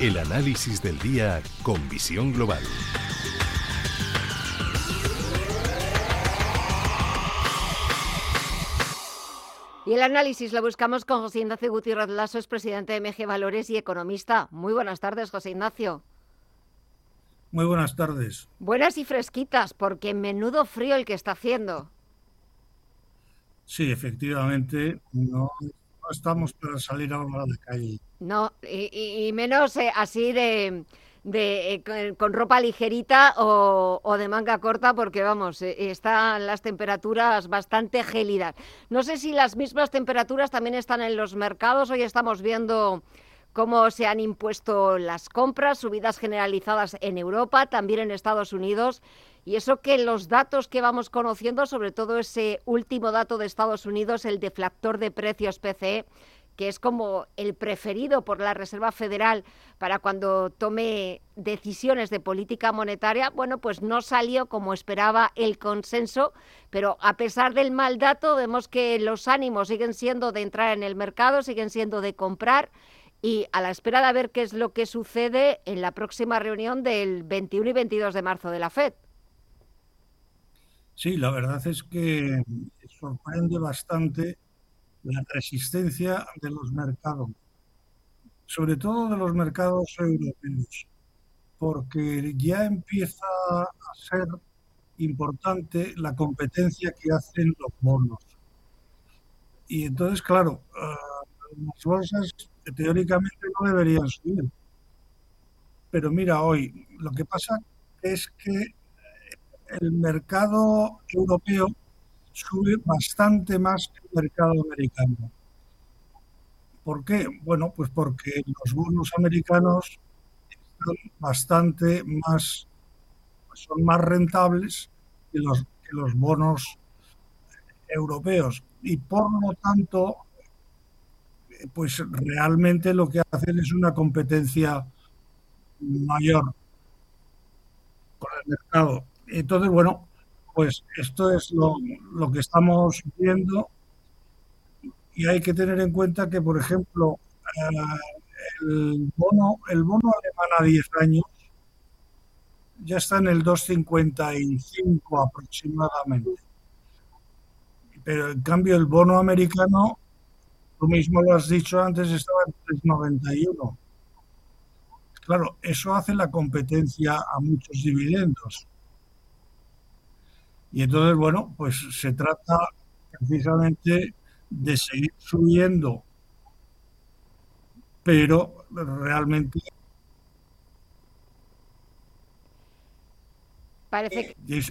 El análisis del día con visión global. Y el análisis lo buscamos con José Ignacio Gutiérrez Lasso, es presidente de MG Valores y economista. Muy buenas tardes, José Ignacio. Muy buenas tardes. Buenas y fresquitas, porque menudo frío el que está haciendo. Sí, efectivamente, no, estamos para salir ahora a la calle. No, y, menos eh, así de, eh, con, ropa ligerita o, de manga corta, porque vamos, eh, están las temperaturas bastante gélidas. No sé si las mismas temperaturas también están en los mercados. Hoy estamos viendo cómo se han impuesto las compras, subidas generalizadas en Europa, también en Estados Unidos. Y eso que los datos que vamos conociendo, sobre todo ese último dato de Estados Unidos, el deflactor de precios PCE, que es como el preferido por la Reserva Federal para cuando tome decisiones de política monetaria, bueno, pues no salió como esperaba el consenso, pero a pesar del mal dato vemos que los ánimos siguen siendo de entrar en el mercado, siguen siendo de comprar y a la espera de ver qué es lo que sucede en la próxima reunión del 21 y 22 de marzo de la FED. Sí, la verdad es que sorprende bastante la resistencia de los mercados, sobre todo de los mercados europeos, porque ya empieza a ser importante la competencia que hacen los bonos. Y entonces, claro, uh, las bolsas teóricamente no deberían subir. Pero mira, hoy lo que pasa es que el mercado europeo sube bastante más que el mercado americano. ¿Por qué? Bueno, pues porque los bonos americanos están bastante más, son más rentables que los, que los bonos europeos. Y por lo tanto, pues realmente lo que hacen es una competencia mayor con el mercado. Entonces, bueno, pues esto es lo, que estamos viendo y hay que tener en cuenta que, por ejemplo, eh, el, bono, el bono alemán a 10 años ya está en el 2,55 aproximadamente. Pero en cambio el bono americano, tú mismo lo has dicho antes, estaba en 3,91. Claro, eso hace la competencia a muchos dividendos. Y entonces, bueno, pues se trata precisamente de seguir subiendo, pero realmente... Parece que...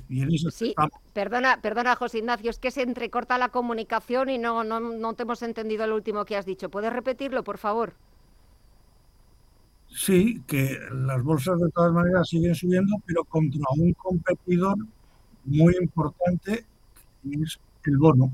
sí, perdona, perdona, José Ignacio, es que se entrecorta la comunicación y no, no, no te hemos entendido lo último que has dicho. ¿Puedes repetirlo, por favor? Sí, que las bolsas de todas maneras siguen subiendo, pero contra un competidor muy importante es el bono.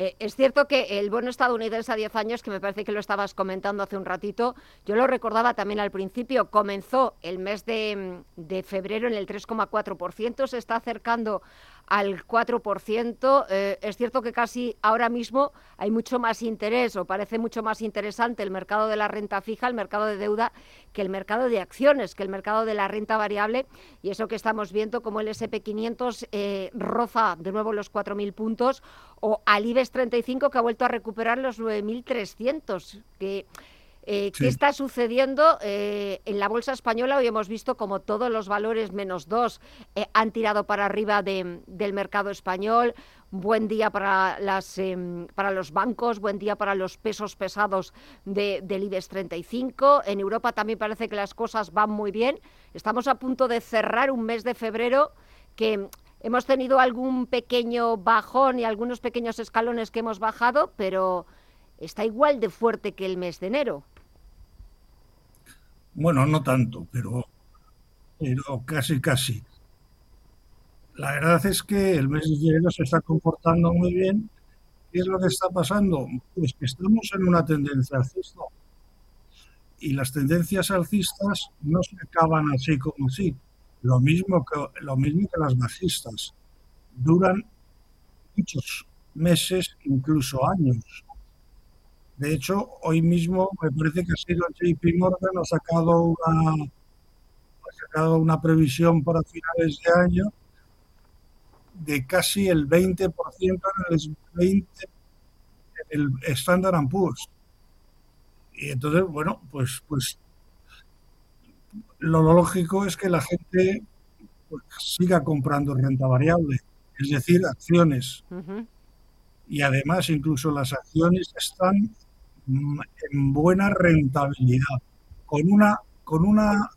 Eh, es cierto que el bono estadounidense a 10 años, que me parece que lo estabas comentando hace un ratito, yo lo recordaba también al principio, comenzó el mes de, de febrero en el 3,4%, se está acercando al 4%. Eh, es cierto que casi ahora mismo hay mucho más interés o parece mucho más interesante el mercado de la renta fija, el mercado de deuda, que el mercado de acciones, que el mercado de la renta variable. Y eso que estamos viendo como el SP500 eh, roza de nuevo los 4.000 puntos o al IBEX 35 que ha vuelto a recuperar los 9.300, que eh, ¿Qué está sucediendo eh, en la bolsa española? Hoy hemos visto como todos los valores menos dos eh, han tirado para arriba del mercado español. Buen día para, las, em, para los bancos, buen día para los pesos pesados de, del IBEX 35. En Europa también parece que las cosas van muy bien. Estamos a punto de cerrar un mes de febrero que hemos tenido algún pequeño bajón y algunos pequeños escalones que hemos bajado, pero está igual de fuerte que el mes de enero. Bueno, no tanto, pero, pero casi, casi. La verdad es que el mes de enero se está comportando muy bien. ¿Qué es lo que está pasando? Pues que estamos en una tendencia alcista. Y las tendencias alcistas no se acaban así como así. Lo mismo que, lo mismo que las bajistas. Duran muchos meses, incluso años. De hecho, hoy mismo me parece que ha sido JP Morgan ha sacado una ha sacado una previsión para finales de año de casi el 20% en el 20 en el Standard Poor's. Y entonces, bueno, pues pues lo lógico es que la gente pues, siga comprando renta variable, es decir, acciones. Y además, incluso las acciones están en buena rentabilidad, con una, con una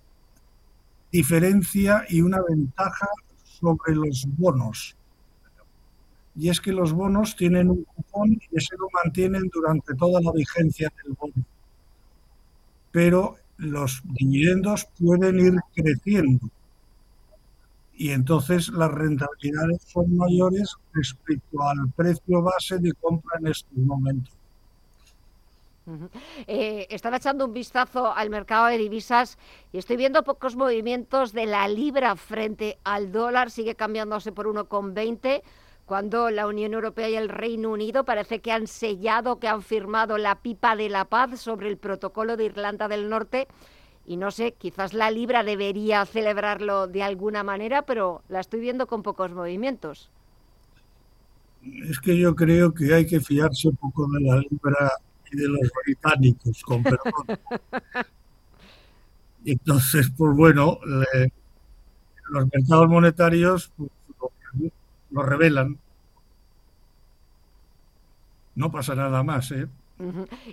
diferencia y una ventaja sobre los bonos. Y es que los bonos tienen un cupón y ese lo mantienen durante toda la vigencia del bono. Pero los dividendos pueden ir creciendo y entonces las rentabilidades son mayores respecto al precio base de compra en estos momentos. Eh, estaba echando un vistazo al mercado de divisas y estoy viendo pocos movimientos de la libra frente al dólar, sigue cambiándose por 1,20 cuando la Unión Europea y el Reino Unido parece que han sellado, que han firmado la pipa de la paz sobre el protocolo de Irlanda del Norte. Y no sé, quizás la libra debería celebrarlo de alguna manera, pero la estoy viendo con pocos movimientos. Es que yo creo que hay que fiarse un poco de la libra y de los británicos, con perdón. Entonces, pues bueno, los mercados monetarios pues, lo revelan. No pasa nada más, ¿eh?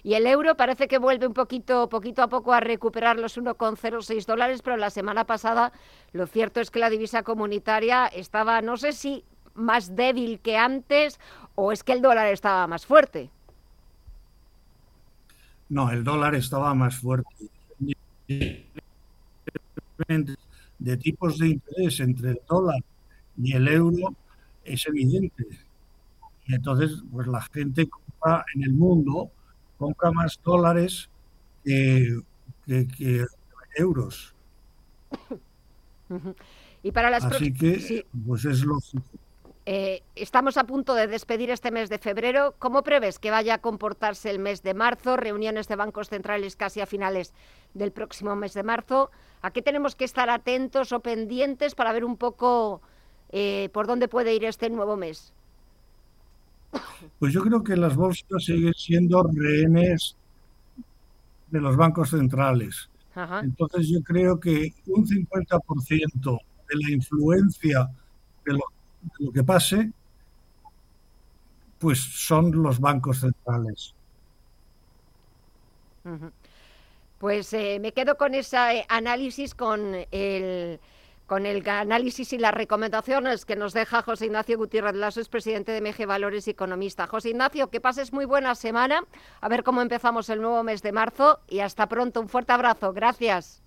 Y el euro parece que vuelve un poquito, poquito a poco a recuperar los 1,06 dólares, pero la semana pasada lo cierto es que la divisa comunitaria estaba, no sé si más débil que antes o es que el dólar estaba más fuerte. No, el dólar estaba más fuerte. De tipos de interés entre el dólar y el euro es evidente. Y entonces, pues la gente compra en el mundo, compra más dólares que, euros. Y para las Así que, pues es lógico. Eh, estamos a punto de despedir este mes de febrero. ¿Cómo prevés que vaya a comportarse el mes de marzo? Reuniones de bancos centrales casi a finales del próximo mes de marzo. ¿A qué tenemos que estar atentos o pendientes para ver un poco eh, por dónde puede ir este nuevo mes? Pues yo creo que las bolsas siguen siendo rehenes de los bancos centrales. Entonces yo creo que un 50% de la influencia de lo lo que pase, pues son los bancos centrales. Pues eh, me quedo con ese análisis, con el, con el análisis y las recomendaciones que nos deja José Ignacio Gutiérrez Lasso, es presidente de MG Valores y economista. José Ignacio, que pases muy buena semana, a ver cómo empezamos el nuevo mes de marzo y hasta pronto. Un fuerte abrazo. Gracias.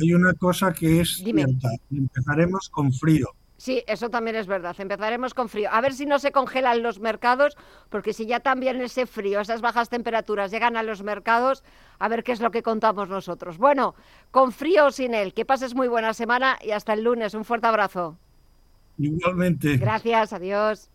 Hay una cosa que es cierta. Empezaremos con frío. Sí, eso también es verdad. Empezaremos con frío. A ver si no se congelan los mercados, porque si ya también ese frío, esas bajas temperaturas llegan a los mercados, a ver qué es lo que contamos nosotros. Bueno, con frío o sin él, que pases muy buena semana y hasta el lunes. Un fuerte abrazo. Igualmente. Gracias, adiós.